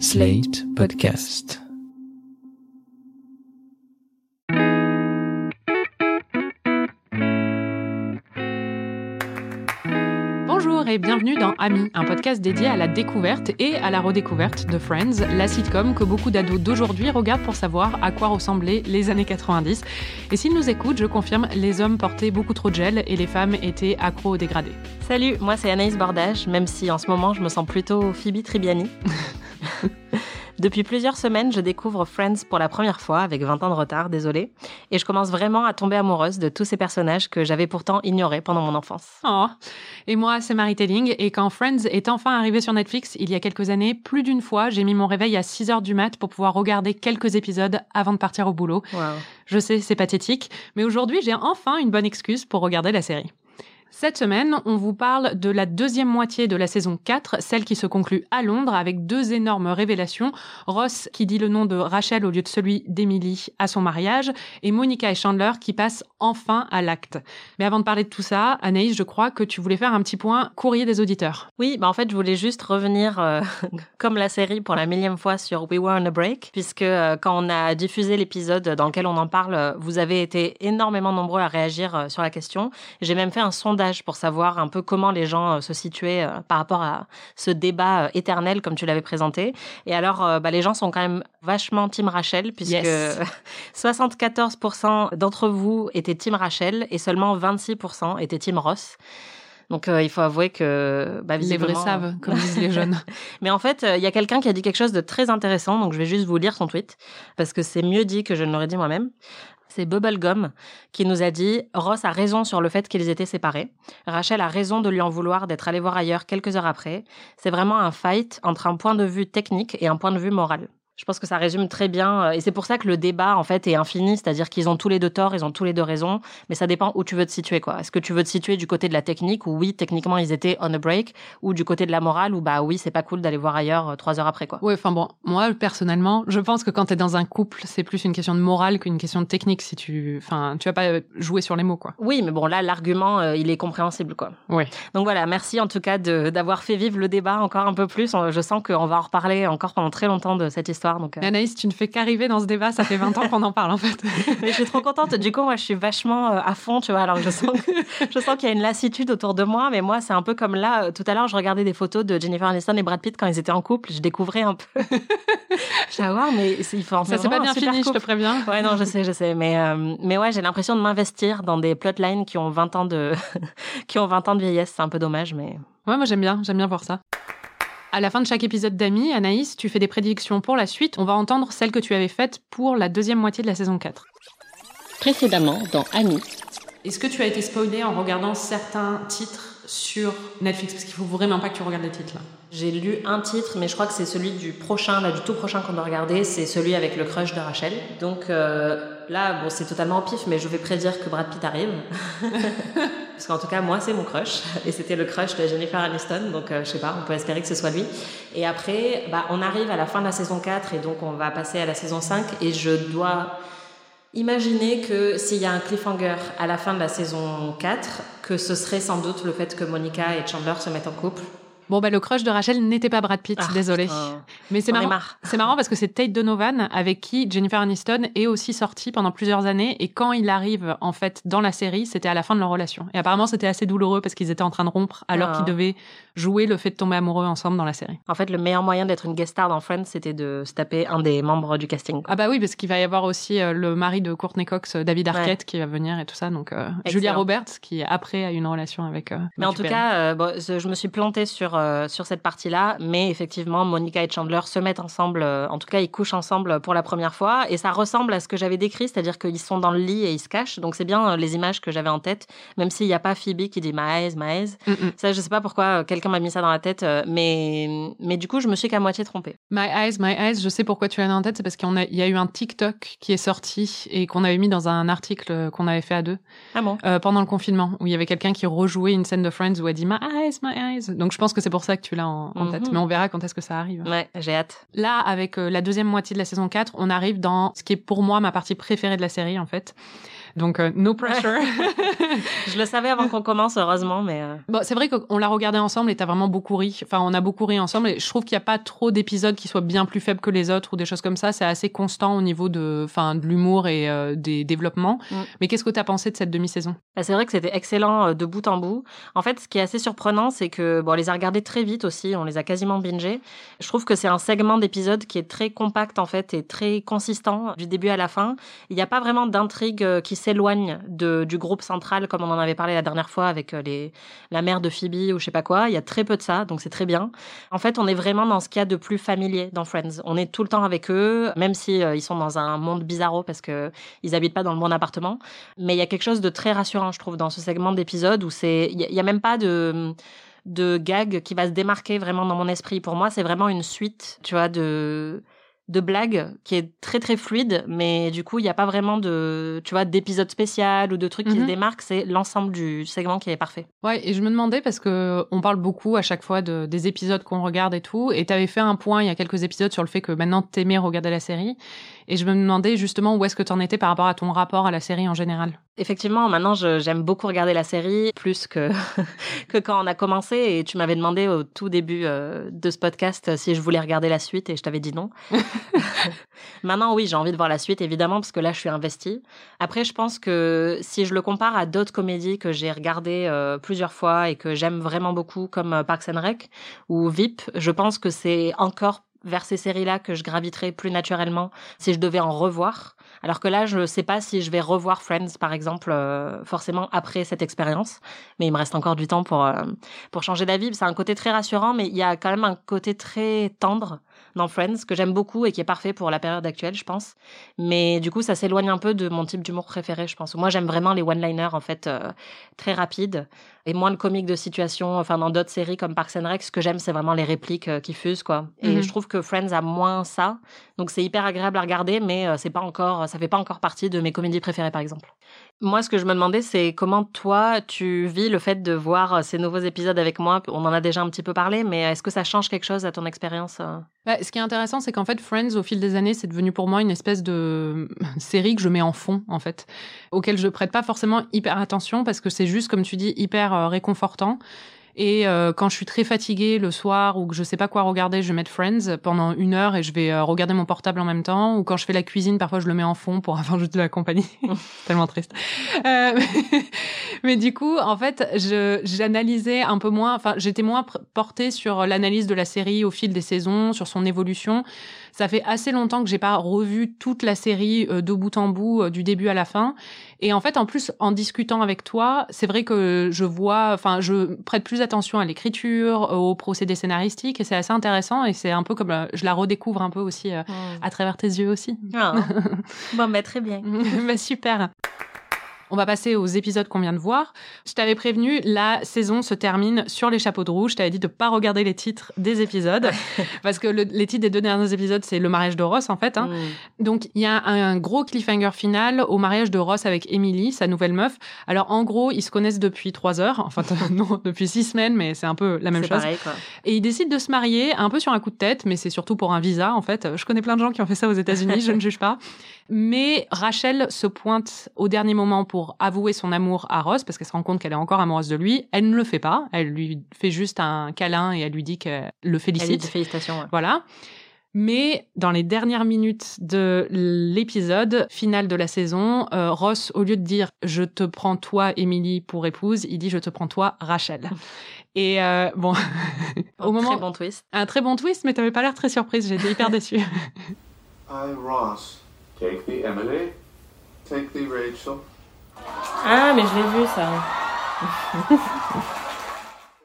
Slate Podcast. Bonjour et bienvenue dans Ami, un podcast dédié à la découverte et à la redécouverte de Friends, la sitcom que beaucoup d'ados d'aujourd'hui regardent pour savoir à quoi ressemblaient les années 90. Et s'ils nous écoutent, je confirme, les hommes portaient beaucoup trop de gel et les femmes étaient accros au dégradé. Salut, moi c'est Anaïs Bordage, même si en ce moment je me sens plutôt Phoebe Tribiani. Depuis plusieurs semaines, je découvre Friends pour la première fois, avec 20 ans de retard, désolé, et je commence vraiment à tomber amoureuse de tous ces personnages que j'avais pourtant ignorés pendant mon enfance. Oh. Et moi, c'est Marie Telling, et quand Friends est enfin arrivé sur Netflix, il y a quelques années, plus d'une fois, j'ai mis mon réveil à 6 heures du mat pour pouvoir regarder quelques épisodes avant de partir au boulot. Wow. Je sais, c'est pathétique, mais aujourd'hui, j'ai enfin une bonne excuse pour regarder la série. Cette semaine, on vous parle de la deuxième moitié de la saison 4, celle qui se conclut à Londres avec deux énormes révélations. Ross qui dit le nom de Rachel au lieu de celui d'Emily à son mariage et Monica et Chandler qui passent enfin à l'acte. Mais avant de parler de tout ça, Anaïs, je crois que tu voulais faire un petit point courrier des auditeurs. Oui, bah en fait, je voulais juste revenir euh, comme la série pour la millième fois sur We Were on a Break, puisque euh, quand on a diffusé l'épisode dans lequel on en parle, euh, vous avez été énormément nombreux à réagir sur la question. J'ai même fait un sondage pour savoir un peu comment les gens euh, se situaient euh, par rapport à ce débat euh, éternel comme tu l'avais présenté. Et alors, bah, les gens sont quand même vachement Team Rachel, puisque Yes. 74% d'entre vous étaient Team Rachel et seulement 26% étaient Team Ross. Donc euh, il faut avouer que bah, Les vrais savent, comme disent les jeunes. Mais en fait, euh, il y a quelqu'un qui a dit quelque chose de très intéressant, donc je vais juste vous lire son tweet, parce que c'est mieux dit que je ne l'aurais dit moi-même. C'est Bubblegum qui nous a dit Ross a raison sur le fait qu'ils étaient séparés. Rachel a raison de lui en vouloir d'être allé voir ailleurs quelques heures après. C'est vraiment un fight entre un point de vue technique et un point de vue moral. Je pense que ça résume très bien, euh, et c'est pour ça que le débat en fait est infini, c'est-à-dire qu'ils ont tous les deux tort, ils ont tous les deux raison, mais ça dépend où tu veux te situer quoi. Est-ce que tu veux te situer du côté de la technique où oui techniquement ils étaient on a break, ou du côté de la morale où bah oui c'est pas cool d'aller voir ailleurs euh, trois heures après quoi. Ouais, enfin bon, moi personnellement, je pense que quand t'es dans un couple, c'est plus une question de morale qu'une question de technique. Si tu, enfin, tu vas pas jouer sur les mots, quoi. Oui, mais bon là l'argument euh, il est compréhensible quoi. Ouais. Donc voilà, merci en tout cas d'avoir fait vivre le débat encore un peu plus. Je sens qu'on va en reparler encore pendant très longtemps de cette histoire. Donc, euh, Anaïs, tu ne fais qu'arriver dans ce débat, ça fait 20 ans qu'on en parle en fait. Mais je suis trop contente. Du coup, moi, je suis vachement euh, à fond, tu vois. Alors, je sens, que- je sens qu'il y a une lassitude autour de moi, mais moi, c'est un peu comme là. euh, Tout à l'heure, je regardais des photos de Jennifer Aniston et Brad Pitt quand ils étaient en couple. Je découvrais un peu. vais voir, mais il faut en Ça faire c'est pas bien fini, je te couple. préviens. Ouais, non, je sais, je sais. Mais, euh, mais ouais, j'ai l'impression de m'investir dans des plotlines qui ont 20 ans de, qui ont 20 ans de vieillesse. C'est un peu dommage, mais. Ouais, moi j'aime bien, j'aime bien voir ça. À la fin de chaque épisode d'Ami, Anaïs, tu fais des prédictions pour la suite. On va entendre celles que tu avais faites pour la deuxième moitié de la saison 4. Précédemment, dans Ami. Est-ce que tu as été spoilé en regardant certains titres? Sur Netflix Parce qu'il faut vraiment pas que tu regardes les titres là. J'ai lu un titre, mais je crois que c'est celui du prochain, là, du tout prochain qu'on doit regarder. C'est celui avec le crush de Rachel. Donc euh, là, bon, c'est totalement au pif, mais je vais prédire que Brad Pitt arrive. Parce qu'en tout cas, moi, c'est mon crush. Et c'était le crush de Jennifer Aniston. Donc, euh, je sais pas, on peut espérer que ce soit lui. Et après, bah, on arrive à la fin de la saison 4 et donc on va passer à la saison 5. Et je dois imaginer que s'il y a un cliffhanger à la fin de la saison 4, que ce serait sans doute le fait que Monica et Chandler se mettent en couple. Bon, bah le crush de Rachel n'était pas Brad Pitt, Ah, désolé. Mais c'est marrant. C'est marrant parce que c'est Tate Donovan avec qui Jennifer Aniston est aussi sortie pendant plusieurs années et quand il arrive en fait dans la série, c'était à la fin de leur relation. Et apparemment c'était assez douloureux parce qu'ils étaient en train de rompre alors Ah. qu'ils devaient jouer le fait de tomber amoureux ensemble dans la série. En fait, le meilleur moyen d'être une guest star dans Friends, c'était de se taper un des membres du casting. Ah bah oui parce qu'il va y avoir aussi euh, le mari de Courtney Cox, euh, David Arquette, qui va venir et tout ça. Donc euh, Julia. Roberts qui après a une relation avec. euh, Mais en tout Perry. cas, euh, bon, je me suis plantée sur, sur cette partie-là. Mais effectivement, Monica et Chandler se mettent ensemble. en tout cas, ils couchent ensemble pour la première fois. Et ça ressemble à ce que j'avais décrit, c'est-à-dire qu'ils sont dans le lit et ils se cachent. Donc c'est bien les images que j'avais en tête, même s'il n'y a pas Phoebe qui dit my eyes. Mm, mm. Ça, je sais pas pourquoi euh, quelqu'un m'a mis ça dans la tête. euh, mais, mais du coup, je me suis qu'à moitié trompée. My Eyes, My Eyes, je sais pourquoi tu l'as en tête, c'est parce qu'il y, a- eu un TikTok qui est sorti et qu'on avait mis dans un article qu'on avait fait à deux Ah bon? Euh, pendant le confinement, où il y avait quelqu'un qui rejouait une scène de Friends où elle dit My Eyes, My Eyes. Donc je pense que c'est pour ça que tu l'as en, en Mhm. tête, mais on verra quand est-ce que ça arrive. Ouais, j'ai hâte. Là, avec euh, la deuxième moitié de la saison 4, on arrive dans ce qui est pour moi ma partie préférée de la série, en fait. Donc, euh, no pressure. je le savais avant qu'on commence, heureusement, mais. Euh. Bon, c'est vrai qu'on l'a regardé ensemble et t'as vraiment beaucoup ri. Enfin, on a beaucoup ri ensemble et je trouve qu'il n'y a pas trop d'épisodes qui soient bien plus faibles que les autres ou des choses comme ça. C'est assez constant au niveau de, enfin, de l'humour et euh, des développements. Mm. Mais qu'est-ce que t'as pensé de cette demi-saison? Bah, C'est vrai que c'était excellent de bout en bout. En fait, ce qui est assez surprenant, c'est que, bon, on les a regardés très vite aussi. On les a quasiment bingés. Je trouve que c'est un segment d'épisode qui est très compact, en fait, et très consistant du début à la fin. Il n'y a pas vraiment d'intrigue qui s'éloigne du groupe central, comme on en avait parlé la dernière fois avec euh, les, la mère de Phoebe ou je sais pas quoi. Il y a très peu de ça, donc c'est très bien. En fait, on est vraiment dans ce qu'il y a de plus familier dans Friends. On est tout le temps avec eux, même si euh, ils sont dans un monde bizarro parce que ils habitent pas dans le bon appartement. Mais il y a quelque chose de très rassurant, je trouve, dans ce segment d'épisode où c'est, il y, a même pas de de gag qui va se démarquer vraiment dans mon esprit. Pour moi, c'est vraiment une suite, tu vois, de de blagues qui est très très fluide, mais du coup, il n'y a pas vraiment de, tu vois, d'épisode spécial ou de trucs qui se mhm. démarquent. C'est l'ensemble du segment qui est parfait. Ouais, et je me demandais parce que on parle beaucoup à chaque fois de, des épisodes qu'on regarde et tout, et tu avais fait un point il y a quelques épisodes sur le fait que maintenant t'aimais regarder la série, et je me demandais justement où est-ce que tu en étais par rapport à ton rapport à la série en général. Effectivement, maintenant j'aime beaucoup regarder la série plus que que quand on a commencé et tu m'avais demandé au tout début euh, de ce podcast si je voulais regarder la suite et je t'avais dit non. maintenant oui, j'ai envie de voir la suite évidemment parce que là je suis investie. Après je pense que si je le compare à d'autres comédies que j'ai regardées euh, plusieurs fois et que j'aime vraiment beaucoup comme euh, Parks and Rec ou VIP, je pense que c'est encore vers ces séries-là que je graviterais plus naturellement si je devais en revoir. Alors que là, je ne sais pas si je vais revoir Friends, par exemple, euh, forcément après cette expérience. Mais il me reste encore du temps pour, euh, pour changer d'avis. C'est un côté très rassurant, mais il y a quand même un côté très tendre dans Friends que j'aime beaucoup et qui est parfait pour la période actuelle, je pense. Mais du coup, ça s'éloigne un peu de mon type d'humour préféré, je pense. Moi, j'aime vraiment les one-liners, en fait, euh, très rapides et moins le comique de situation. Enfin, dans d'autres séries comme Parks and Rec, ce que j'aime, c'est vraiment les répliques qui fusent, quoi. Et mhm. je trouve que Friends a moins ça. Donc, c'est hyper agréable à regarder, mais c'est pas encore, ça fait pas encore partie de mes comédies préférées, par exemple. Moi, ce que je me demandais, c'est comment toi, tu vis le fait de voir ces nouveaux épisodes avec moi? On en a déjà un petit peu parlé, mais est-ce que ça change quelque chose à ton expérience euh? bah, Ce qui est intéressant, c'est qu'en fait, Friends, au fil des années, c'est devenu pour moi une espèce de série que je mets en fond, en fait, auquel je prête pas forcément hyper attention parce que c'est juste, comme tu dis, hyper euh, réconfortant. Et euh, quand je suis très fatiguée le soir ou que je sais pas quoi regarder, je vais mettre Friends pendant une heure et je vais euh, regarder mon portable en même temps. Ou quand je fais la cuisine, parfois je le mets en fond pour avoir juste de la compagnie. Tellement triste. Euh, mais du coup, en fait, je j'analysais un peu moins. Enfin, j'étais moins portée sur l'analyse de la série au fil des saisons, sur son évolution. Ça fait assez longtemps que j'ai pas revu toute la série de bout en bout, du début à la fin. Et en fait, en plus, en discutant avec toi, c'est vrai que je vois, enfin, je prête plus attention à l'écriture, au procédé scénaristique, et c'est assez intéressant. Et c'est un peu comme, euh, je la redécouvre un peu aussi euh, hmm. à travers tes yeux aussi. Ah. bon, bah, très bien. bah, super. On va passer aux épisodes qu'on vient de voir. Je t'avais prévenu, la saison se termine sur les chapeaux de rouge. Je t'avais dit de pas regarder les titres des épisodes parce que les titres des deux derniers épisodes, c'est le mariage de Ross en fait. Hein. Mm. Donc il y a un, gros cliffhanger final au mariage de Ross avec Emily, sa nouvelle meuf. Alors en gros, ils se connaissent depuis trois heures, enfin non, depuis six semaines, mais c'est un peu la même chose. Pareil, quoi. Et ils décident de se marier un peu sur un coup de tête, mais c'est surtout pour un visa en fait. Je connais plein de gens qui ont fait ça aux États-Unis, je ne juge pas. Mais Rachel se pointe au dernier moment pour avouer son amour à Ross parce qu'elle se rend compte qu'elle est encore amoureuse de lui. Elle ne le fait pas. Elle lui fait juste un câlin et elle lui dit qu'elle le félicite. Elle dit félicitations. Voilà. Mais dans les dernières minutes de l'épisode final de la saison, euh, Ross, au lieu de dire je te prends toi, Emily, pour épouse, il dit je te prends toi, Rachel. Et euh, bon, au un moment, très bon twist. Un très bon twist, mais t'avais pas l'air très surprise. J'étais hyper déçue. Hi Ross, take the Emily, take the Rachel. Ah, mais je l'ai vu ça.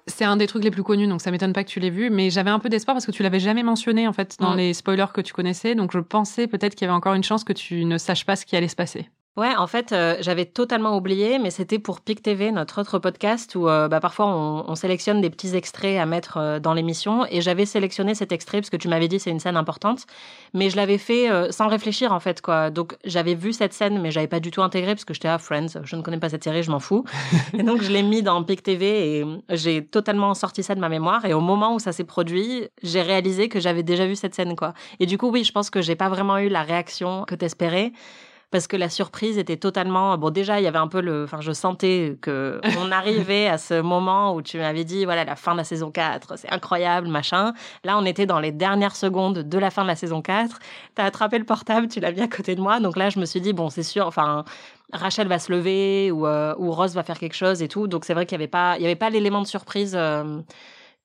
C'est un des trucs les plus connus, donc ça m'étonne pas que tu l'aies vu. Mais j'avais un peu d'espoir parce que tu l'avais jamais mentionné en fait dans les spoilers que tu connaissais, donc je pensais peut-être qu'il y avait encore une chance que tu ne saches pas ce qui allait se passer. Ouais, en fait, euh, j'avais totalement oublié, mais c'était pour PIC TV, notre autre podcast, où euh, bah, parfois on, sélectionne des petits extraits à mettre euh, dans l'émission. Et j'avais sélectionné cet extrait parce que tu m'avais dit c'est une scène importante, mais je l'avais fait sans réfléchir en fait quoi. Donc j'avais vu cette scène, mais j'avais pas du tout intégré parce que j'étais à Friends, je ne connais pas cette série, je m'en fous. et donc je l'ai mis dans PIC TV et j'ai totalement sorti ça de ma mémoire. Et au moment où ça s'est produit, j'ai réalisé que j'avais déjà vu cette scène quoi. Et du coup oui, je pense que j'ai pas vraiment eu la réaction que t'espérais. Parce que la surprise était totalement bon déjà il y avait un peu le enfin je sentais que on arrivait à ce moment où tu m'avais dit voilà la fin de la saison 4 c'est incroyable machin. Là on était dans les dernières secondes de la fin de la saison 4 tu as attrapé le portable tu l'as mis à côté de moi. Donc là je me suis dit bon c'est sûr enfin Rachel va se lever ou, euh, ou Rose va faire quelque chose et tout. Donc c'est vrai qu'il y avait pas il y avait pas l'élément de surprise euh,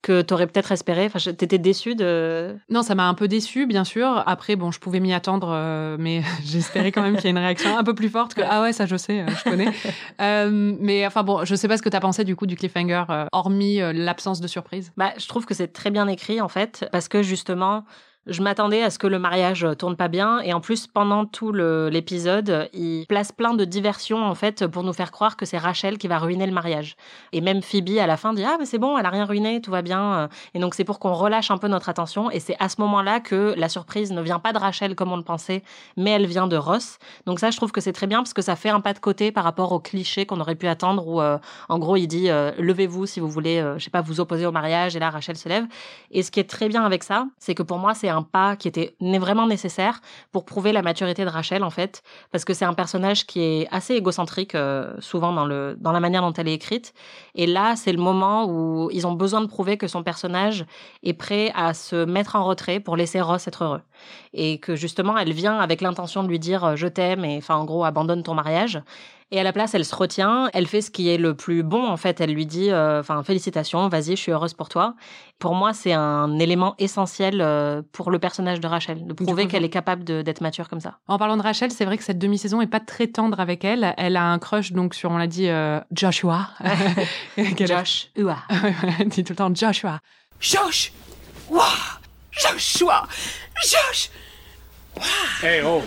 que tu aurais peut-être espéré Enfin, t'étais déçu de Non, ça m'a un peu déçu, bien sûr. Après, bon, je pouvais m'y attendre, euh, mais j'espérais quand même qu'il y ait une réaction un peu plus forte que ah ouais, ça je sais, euh, je connais. euh, mais enfin bon, je sais pas ce que t'as pensé du coup du cliffhanger, euh, hormis euh, l'absence de surprise. Bah, je trouve que c'est très bien écrit en fait, parce que justement. Je m'attendais à ce que le mariage tourne pas bien et en plus pendant tout l'épisode, il place plein de diversions en fait pour nous faire croire que c'est Rachel qui va ruiner le mariage. Et même Phoebe à la fin dit ah mais c'est bon, elle a rien ruiné, tout va bien. Et donc c'est pour qu'on relâche un peu notre attention et c'est à ce moment-là que la surprise ne vient pas de Rachel comme on le pensait, mais elle vient de Ross. Donc ça je trouve que c'est très bien parce que ça fait un pas de côté par rapport au cliché qu'on aurait pu attendre où euh, en gros il dit euh, levez-vous si vous voulez euh, je sais pas vous opposer au mariage et là Rachel se lève. Et ce qui est très bien avec ça, c'est que pour moi c'est un pas qui était vraiment nécessaire pour prouver la maturité de Rachel en fait parce que c'est un personnage qui est assez égocentrique euh, souvent dans dans la manière dont elle est écrite. Et là c'est le moment où ils ont besoin de prouver que son personnage est prêt à se mettre en retrait pour laisser Ross être heureux. Et que justement elle vient avec l'intention de lui dire euh, je t'aime et enfin en gros abandonne ton mariage et à la place, elle se retient, elle fait ce qui est le plus bon en fait. Elle lui dit, euh, enfin félicitations, vas-y, je suis heureuse pour toi. Pour moi, c'est un élément essentiel euh, pour le personnage de Rachel, de prouver qu'elle est capable d'être mature comme ça. En parlant de Rachel, c'est vrai que cette demi-saison est pas très tendre avec elle. Elle a un crush donc sur, on l'a dit, euh, Joshua. Qu'elle a- Josh, Ua. Elle dit tout le temps Joshua. Josh Waouh Joshua Josh Eh oh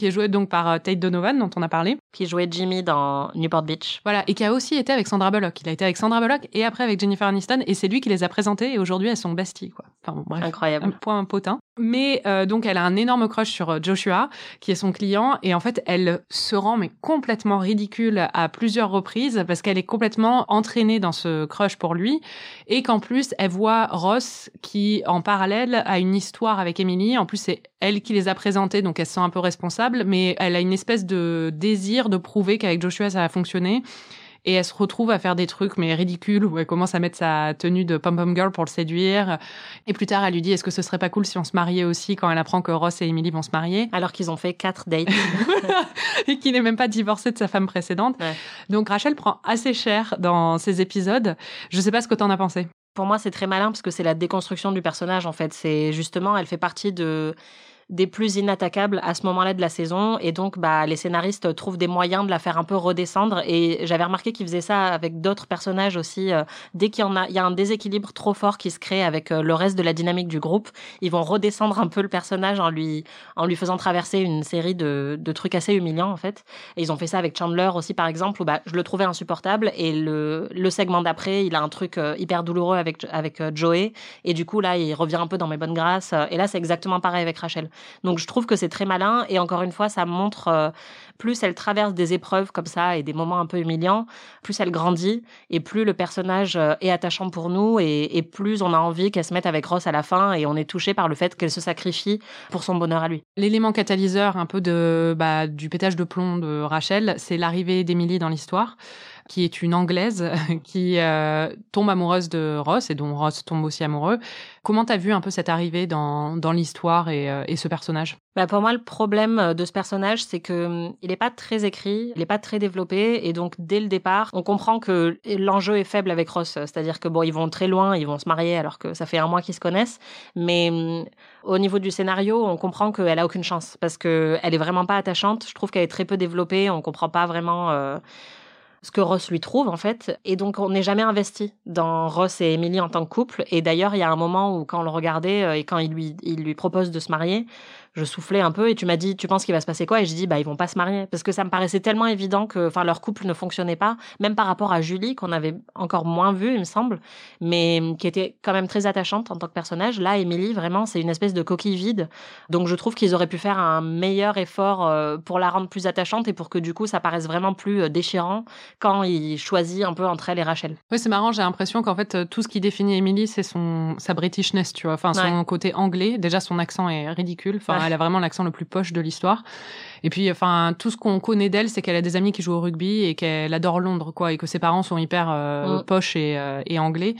qui est joué donc par euh, Tate Donovan, dont on a parlé. qui jouait Jimmy dans Newport Beach. Voilà, et qui a aussi été avec Sandra Bullock. Il a été avec Sandra Bullock et après avec Jennifer Aniston, et c'est lui qui les a présentés, et aujourd'hui elles sont besties, quoi. Enfin bon, bref. Un Incroyable. point potin. Mais euh, donc elle a un énorme crush sur euh, Joshua, qui est son client, et en fait elle se rend mais complètement ridicule à plusieurs reprises parce qu'elle est complètement entraînée dans ce crush pour lui, et qu'en plus elle voit Ross qui en parallèle a une histoire avec Emily. En plus c'est elle qui les a présentés, donc elle se sent un peu responsable, mais elle a une espèce de désir de prouver qu'avec Joshua ça va fonctionner. Et elle se retrouve à faire des trucs mais ridicules où elle commence à mettre sa tenue de pom-pom girl pour le séduire. Et plus tard, elle lui dit est-ce que ce serait pas cool si on se mariait aussi quand elle apprend que Ross et Emily vont se marier? Alors qu'ils ont fait quatre dates. et qu'il n'est même pas divorcé de sa femme précédente. Ouais. Donc Rachel prend assez cher dans ces épisodes. Je sais pas ce que t'en as pensé. Pour moi, c'est très malin parce que c'est la déconstruction du personnage en fait. C'est justement, elle fait partie de des plus inattaquables à ce moment-là de la saison. Et donc bah les scénaristes trouvent des moyens de la faire un peu redescendre. Et j'avais remarqué qu'ils faisaient ça avec d'autres personnages aussi euh, dès qu'il y en a il y a un déséquilibre trop fort qui se crée avec euh, le reste de la dynamique du groupe ils vont redescendre un peu le personnage en lui en lui faisant traverser une série de, de trucs assez humiliants en fait. Et ils ont fait ça avec Chandler aussi par exemple où bah je le trouvais insupportable. Et le le segment d'après il a un truc euh, hyper douloureux avec avec Joey. Et du coup là il revient un peu dans mes bonnes grâces. Et là c'est exactement pareil avec Rachel donc je trouve que c'est très malin et encore une fois ça montre euh, plus elle traverse des épreuves comme ça et des moments un peu humiliants, plus elle grandit et plus le personnage euh, est attachant pour nous et, plus on a envie qu'elle se mette avec Ross à la fin et on est touché par le fait qu'elle se sacrifie pour son bonheur à lui. L'élément catalyseur un peu de bah, du pétage de plomb de Rachel, c'est l'arrivée d'Emily dans l'histoire qui est une Anglaise qui euh, tombe amoureuse de Ross et dont Ross tombe aussi amoureux. Comment t'as vu un peu cette arrivée dans, dans l'histoire et, euh, et ce personnage? Bah pour moi, le problème euh, de ce personnage, c'est que hum, il est pas très écrit, il est pas très développé, et donc dès le départ, on comprend que l'enjeu est faible avec Ross. C'est-à-dire que bon, ils vont très loin, ils vont se marier alors que ça fait un mois qu'ils se connaissent, mais hum, au niveau du scénario, on comprend qu'elle a aucune chance parce que elle est vraiment pas attachante. Je trouve qu'elle est très peu développée, on comprend pas vraiment. Ce que Ross lui trouve en fait. Et donc on n'est jamais investi dans Ross et Emily en tant que couple. Et d'ailleurs, il y a un moment où quand on le regardait euh, et quand il lui, il lui propose de se marier, je soufflais un peu et tu m'as dit, tu penses qu'il va se passer quoi? Et je dis, bah ils vont pas se marier parce que ça me paraissait tellement évident que, enfin, leur couple ne fonctionnait pas, même par rapport à Julie qu'on avait encore moins vu, il me semble, mais qui était quand même très attachante en tant que personnage. Là, Emily, vraiment, c'est une espèce de coquille vide. Donc je trouve qu'ils auraient pu faire un meilleur effort euh, pour la rendre plus attachante et pour que du coup ça paraisse vraiment plus euh, déchirant quand il choisit un peu entre elle et Rachel. Oui, c'est marrant, j'ai l'impression qu'en fait, euh, tout ce qui définit Emily, c'est son, sa Britishness, tu vois. Enfin, son Ouais. côté anglais. Déjà, son accent est ridicule. Enfin. Elle a vraiment l'accent le plus poche de l'histoire. Et puis, enfin, tout ce qu'on connaît d'elle, c'est qu'elle a des amis qui jouent au rugby et qu'elle adore Londres, quoi, et que ses parents sont hyper euh, poches et, euh, et anglais.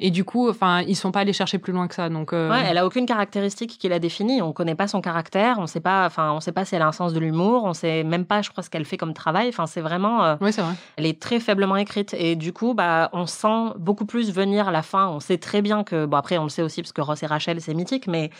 Et du coup, enfin, ils sont pas allés chercher plus loin que ça. Donc, euh, Ouais, elle a aucune caractéristique qui la définit. On connaît pas son caractère. On sait pas, enfin, on sait pas si elle a un sens de l'humour. On sait même pas, je crois, ce qu'elle fait comme travail. Enfin, c'est vraiment, euh, ouais, c'est vrai. elle est très faiblement écrite. Et du coup, bah, on sent beaucoup plus venir la fin. On sait très bien que, bon, après, on le sait aussi parce que Ross et Rachel, c'est mythique, mais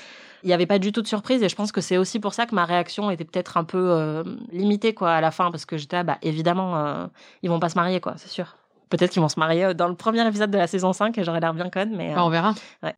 il n'y avait pas du tout de surprise. Et je pense que c'est aussi pour ça que ma réaction était peut-être un peu euh, limitée, quoi, à la fin, parce que j'étais, là, bah, évidemment, euh, ils vont pas se marier, quoi, c'est sûr. Peut-être qu'ils vont se marier euh, dans le premier épisode de la saison 5 et j'aurais l'air bien conne, mais. euh, Bah, on verra. Ouais.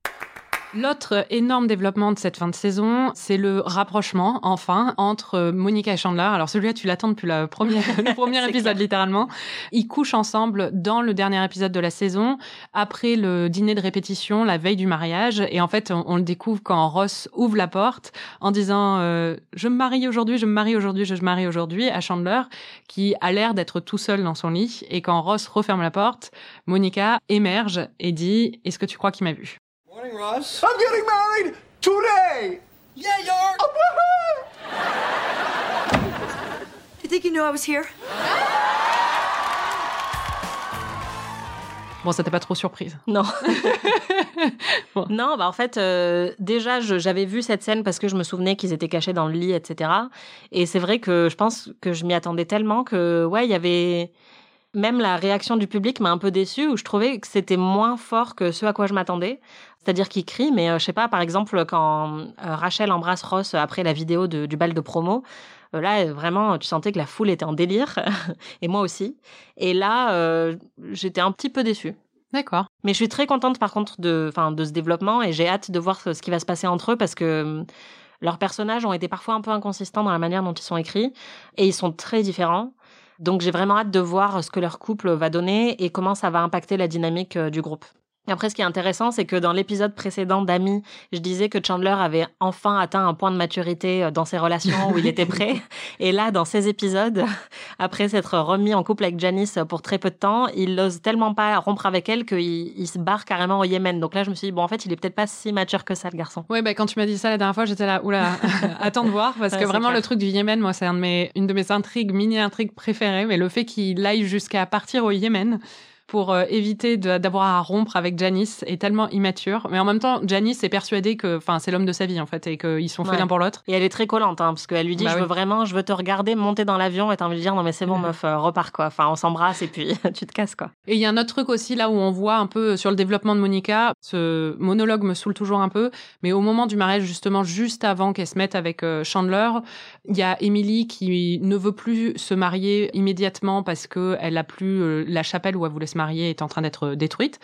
L'autre énorme développement de cette fin de saison, c'est le rapprochement, enfin, entre euh, Monica et Chandler. Alors celui-là, tu l'attends depuis la première, le premier épisode, clair. littéralement. Ils couchent ensemble dans le dernier épisode de la saison, après le dîner de répétition, la veille du mariage. Et en fait, on, on le découvre quand Ross ouvre la porte en disant euh, Je me marie aujourd'hui, je me marie aujourd'hui, je me marie aujourd'hui » à Chandler, qui a l'air d'être tout seul dans son lit. Et quand Ross referme la porte, Monica émerge et dit « Est-ce que tu crois qu'il m'a vu ?» Morning, Ross. I'm getting married today! Yeah, you are. You think you knew I was here? Bon, ça t'est pas trop surprise. Non. Bon. Non, bah en fait, euh, déjà, j'avais vu cette scène parce que je me souvenais qu'ils étaient cachés dans le lit, etc. Et c'est vrai que je pense que je m'y attendais tellement que, ouais, il y avait. Même la réaction du public m'a un peu déçue, où je trouvais que c'était moins fort que ce à quoi je m'attendais. C'est-à-dire qu'ils crient, mais euh, je sais pas, par exemple, quand euh, Rachel embrasse Ross après la vidéo de- du bal de promo, euh, là, vraiment, tu sentais que la foule était en délire, et moi aussi. Et là, euh, j'étais un petit peu déçue. D'accord. Mais je suis très contente par contre de, de ce développement et j'ai hâte de voir ce qui va se passer entre eux parce que leurs personnages ont été parfois un peu inconsistants dans la manière dont ils sont écrits et ils sont très différents. Donc j'ai vraiment hâte de voir ce que leur couple va donner et comment ça va impacter la dynamique euh, du groupe. Après, ce qui est intéressant, c'est que dans l'épisode précédent d'Ami, je disais que Chandler avait enfin atteint un point de maturité euh, dans ses relations où il était prêt. Et là, dans ces épisodes, après s'être remis en couple avec Janice pour très peu de temps, il n'ose tellement pas rompre avec elle qu'il il se barre carrément au Yémen. Donc là, je me suis dit, bon, en fait, il est peut-être pas si mature que ça, le garçon. Ouais, bah, quand tu m'as dit ça la dernière fois, j'étais là, oula, attends de voir, parce Ouais, que vraiment clair. le truc du Yémen, moi, c'est un de mes, une de mes intrigues, mini-intrigues préférées, mais le fait qu'il aille jusqu'à partir au Yémen pour euh, éviter d'avoir à rompre avec Janice est tellement immature. Mais en même temps, Janice est persuadée que, enfin, c'est l'homme de sa vie, en fait, et qu'ils sont faits Ouais. l'un pour l'autre. Et elle est très collante, hein, parce qu'elle lui dit, Bah je oui. veux vraiment, je veux te regarder monter dans l'avion et t'as envie de dire, non mais c'est bon, Mhm. meuf, euh, repars quoi. Enfin, on s'embrasse et puis tu te casses quoi. Et il y a un autre truc aussi là où on voit un peu sur le développement de Monica. Ce monologue me saoule toujours un peu, mais au moment du mariage, justement, juste avant qu'elle se mette avec euh, Chandler, il y a Emily qui ne veut plus se marier immédiatement parce que elle a plus euh, la chapelle où elle voulait se marier est en train d'être euh, détruite.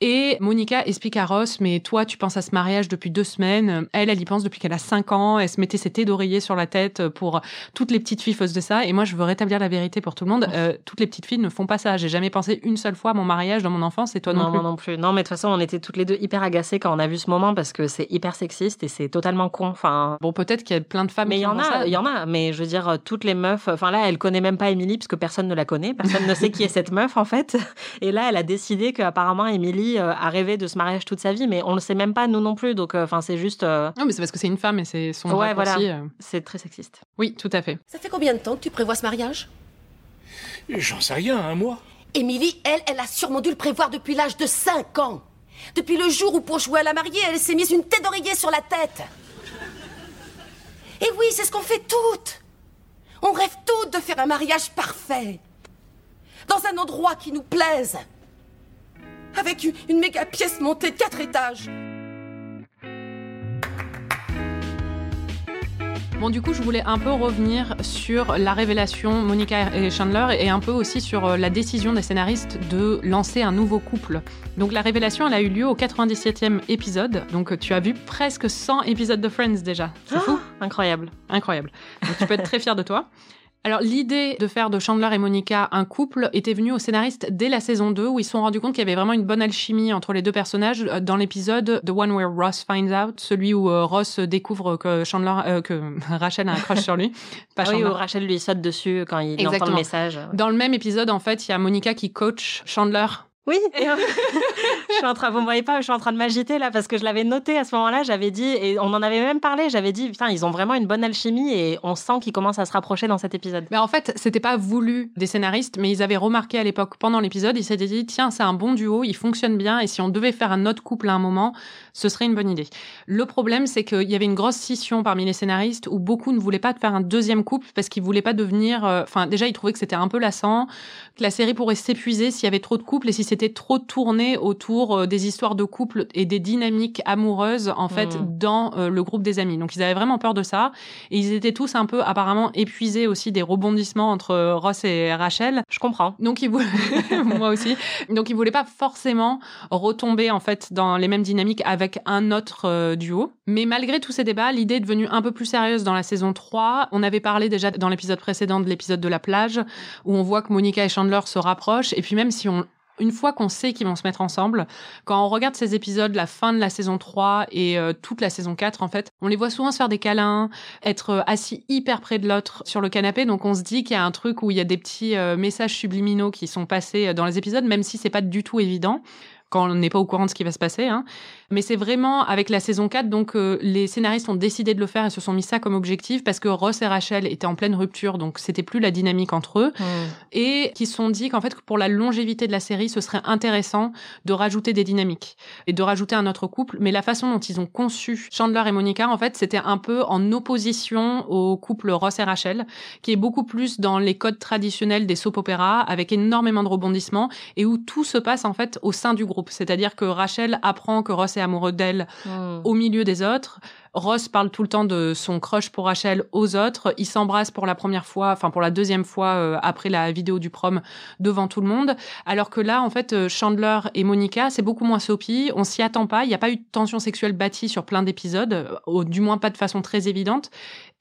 Et Monica explique à Ross, mais toi, tu penses à ce mariage depuis deux semaines. Elle, elle y pense depuis qu'elle a cinq ans. Elle se mettait ses thés d'oreiller sur la tête pour toutes les petites filles fassent de ça. Et moi, je veux rétablir la vérité pour tout le monde. Euh, toutes les petites filles ne font pas ça. J'ai jamais pensé une seule fois à mon mariage dans mon enfance et toi non, non, plus. moi non plus. Non, mais de toute façon, on était toutes les deux hyper agacées quand on a vu ce moment parce que c'est hyper sexiste et c'est totalement con. Enfin, Bon, peut-être qu'il y a plein de femmes mais il y en a, il y en a. Mais je veux dire, toutes les meufs. Enfin là, elle connaît même pas Émilie parce que personne ne la connaît. Personne ne sait qui est cette meuf en fait. Et là, elle a décidé qu'apparemment Émilie euh, a rêvé de ce mariage toute sa vie, mais on le sait même pas nous non plus. Donc, euh, enfin, c'est juste, euh, Non, mais c'est parce que c'est une femme et c'est son Ouais, voilà. euh. c'est très sexiste. Oui, tout à fait. Ça fait combien de temps que tu prévois ce mariage? J'en sais rien, un mois. Émilie, elle, elle a sûrement dû le prévoir depuis l'âge de 5 ans. Depuis le jour où, pour jouer à la mariée, elle s'est mise une tête d'oreiller sur la tête. Et oui, c'est ce qu'on fait toutes. On rêve toutes de faire un mariage parfait. Dans un endroit qui nous plaise. Avec une, méga pièce montée de 4 étages. Bon, du coup, je voulais un peu revenir sur la révélation Monica et Chandler et un peu aussi sur euh, la décision des scénaristes de lancer un nouveau couple. Donc, la révélation, elle a eu lieu au 97e épisode. Donc, tu as vu presque 100 épisodes de Friends déjà. C'est fou? Incroyable. Incroyable. Donc, tu peux être très fier de toi. Alors l'idée de faire de Chandler et Monica un couple était venue aux scénaristes dès la saison 2 où ils se sont rendus compte qu'il y avait vraiment une bonne alchimie entre les deux personnages euh, dans l'épisode The One Where Ross Finds Out, celui où euh, Ross découvre que Chandler euh, que Rachel a un crush sur lui. Pas Ah oui, où Rachel lui saute dessus quand il entend le message. Dans le même épisode, en fait, il y a Monica qui coach Chandler. Oui, et, je suis en train, vous me voyez pas, je suis en train de m'agiter là parce que je l'avais noté à ce moment-là, j'avais dit, et on en avait même parlé, j'avais dit, putain, ils ont vraiment une bonne alchimie et on sent qu'ils commencent à se rapprocher dans cet épisode. Mais en fait, c'était pas voulu des scénaristes, mais ils avaient remarqué à l'époque, pendant l'épisode, ils s'étaient dit, tiens, c'est un bon duo, il fonctionne bien, et si on devait faire un autre couple à un moment, ce serait une bonne idée. Le problème, c'est qu'il y avait une grosse scission parmi les scénaristes où beaucoup ne voulaient pas de faire un deuxième couple parce qu'ils voulaient pas devenir, euh, enfin, déjà, ils trouvaient que c'était un peu lassant, que la série pourrait s'épuiser s'il y avait trop de couples et si c'était trop tourné autour euh, des histoires de couple et des dynamiques amoureuses, en fait, Mm. dans euh, le groupe des amis. Donc, ils avaient vraiment peur de ça. Et ils étaient tous un peu apparemment épuisés aussi des rebondissements entre Ross et Rachel. Je comprends. Donc ils voulaient, moi aussi. Donc ils voulaient pas forcément retomber en fait dans les mêmes dynamiques avec un autre euh, duo. Mais malgré tous ces débats, l'idée est devenue un peu plus sérieuse dans la saison 3. On avait parlé déjà dans l'épisode précédent de l'épisode de la plage où on voit que Monica et Chandler se rapprochent et puis même si on une fois qu'on sait qu'ils vont se mettre ensemble, quand on regarde ces épisodes, la fin de la saison 3 et euh, toute la saison 4, en fait, on les voit souvent se faire des câlins, être euh, assis hyper près de l'autre sur le canapé. Donc on se dit qu'il y a un truc où il y a des petits messages subliminaux qui sont passés dans les épisodes, même si c'est pas du tout évident quand on n'est pas au courant de ce qui va se passer. Hein. Mais c'est vraiment avec la saison 4, donc euh, les scénaristes ont décidé de le faire et se sont mis ça comme objectif parce que Ross et Rachel étaient en pleine rupture, donc c'était plus la dynamique entre eux et qui se sont dit qu'en fait, pour la longévité de la série, ce serait intéressant de rajouter des dynamiques et de rajouter un autre couple. Mais la façon dont ils ont conçu Chandler et Monica, en fait, c'était un peu en opposition au couple Ross et Rachel, qui est beaucoup plus dans les codes traditionnels des soap opéras, avec énormément de rebondissements et où tout se passe en fait au sein du groupe. C'est-à-dire que Rachel apprend que Ross est amoureux d'elle Mm. au milieu des autres. Ross parle tout le temps de son crush pour Rachel aux autres. Ils s'embrassent pour la première fois, enfin pour la deuxième fois euh, après la vidéo du prom devant tout le monde. Alors que là, en fait, euh, Chandler et Monica, c'est beaucoup moins soapy. On s'y attend pas. Il n'y a pas eu de tension sexuelle bâtie sur plein d'épisodes, euh, du moins pas de façon très évidente.